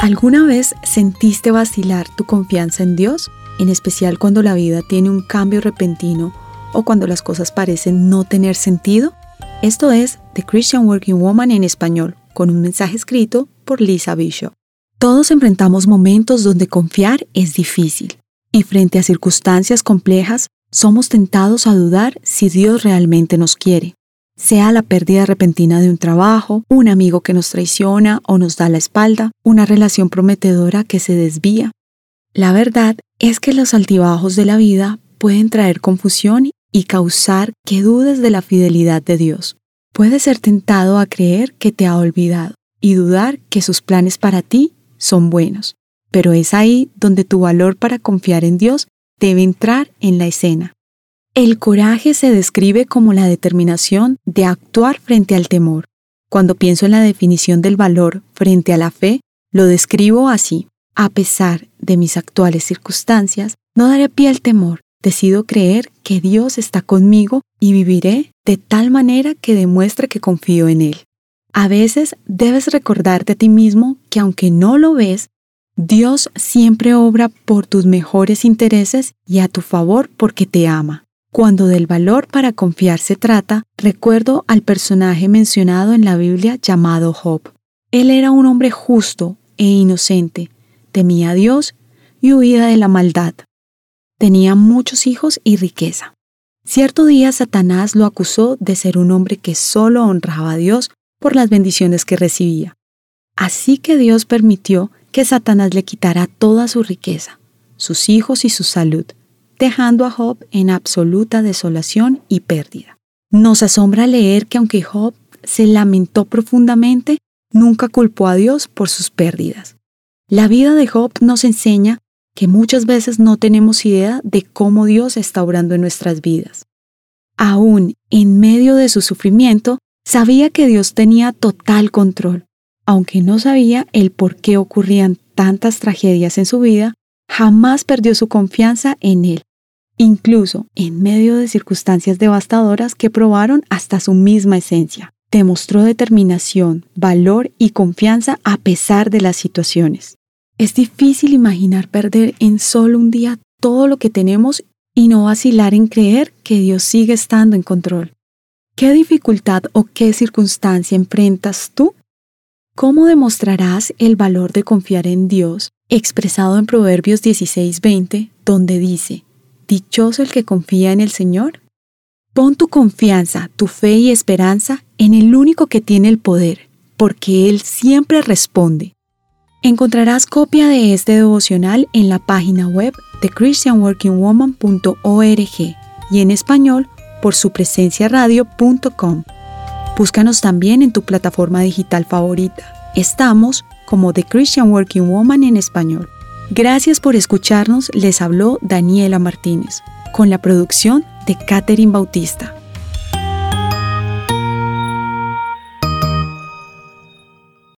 ¿Alguna vez sentiste vacilar tu confianza en Dios? En especial cuando la vida tiene un cambio repentino o cuando las cosas parecen no tener sentido? Esto es The Christian Working Woman en español, con un mensaje escrito por Lisa Bishop. Todos enfrentamos momentos donde confiar es difícil y frente a circunstancias complejas somos tentados a dudar si Dios realmente nos quiere sea la pérdida repentina de un trabajo, un amigo que nos traiciona o nos da la espalda, una relación prometedora que se desvía. La verdad es que los altibajos de la vida pueden traer confusión y causar que dudes de la fidelidad de Dios. Puedes ser tentado a creer que te ha olvidado y dudar que sus planes para ti son buenos, pero es ahí donde tu valor para confiar en Dios debe entrar en la escena. El coraje se describe como la determinación de actuar frente al temor. Cuando pienso en la definición del valor frente a la fe, lo describo así. A pesar de mis actuales circunstancias, no daré pie al temor. Decido creer que Dios está conmigo y viviré de tal manera que demuestre que confío en Él. A veces debes recordarte a ti mismo que aunque no lo ves, Dios siempre obra por tus mejores intereses y a tu favor porque te ama. Cuando del valor para confiar se trata, recuerdo al personaje mencionado en la Biblia llamado Job. Él era un hombre justo e inocente, temía a Dios y huía de la maldad. Tenía muchos hijos y riqueza. Cierto día Satanás lo acusó de ser un hombre que solo honraba a Dios por las bendiciones que recibía. Así que Dios permitió que Satanás le quitara toda su riqueza, sus hijos y su salud dejando a Job en absoluta desolación y pérdida. Nos asombra leer que aunque Job se lamentó profundamente, nunca culpó a Dios por sus pérdidas. La vida de Job nos enseña que muchas veces no tenemos idea de cómo Dios está obrando en nuestras vidas. Aún en medio de su sufrimiento, sabía que Dios tenía total control. Aunque no sabía el por qué ocurrían tantas tragedias en su vida, jamás perdió su confianza en Él incluso en medio de circunstancias devastadoras que probaron hasta su misma esencia. Demostró determinación, valor y confianza a pesar de las situaciones. Es difícil imaginar perder en solo un día todo lo que tenemos y no vacilar en creer que Dios sigue estando en control. ¿Qué dificultad o qué circunstancia enfrentas tú? ¿Cómo demostrarás el valor de confiar en Dios expresado en Proverbios 16:20, donde dice, Dichoso el que confía en el Señor. Pon tu confianza, tu fe y esperanza en el único que tiene el poder, porque Él siempre responde. Encontrarás copia de este devocional en la página web de christianworkingwoman.org y en español por su presencia radio.com. Búscanos también en tu plataforma digital favorita. Estamos como The Christian Working Woman en español. Gracias por escucharnos, les habló Daniela Martínez, con la producción de Catherine Bautista.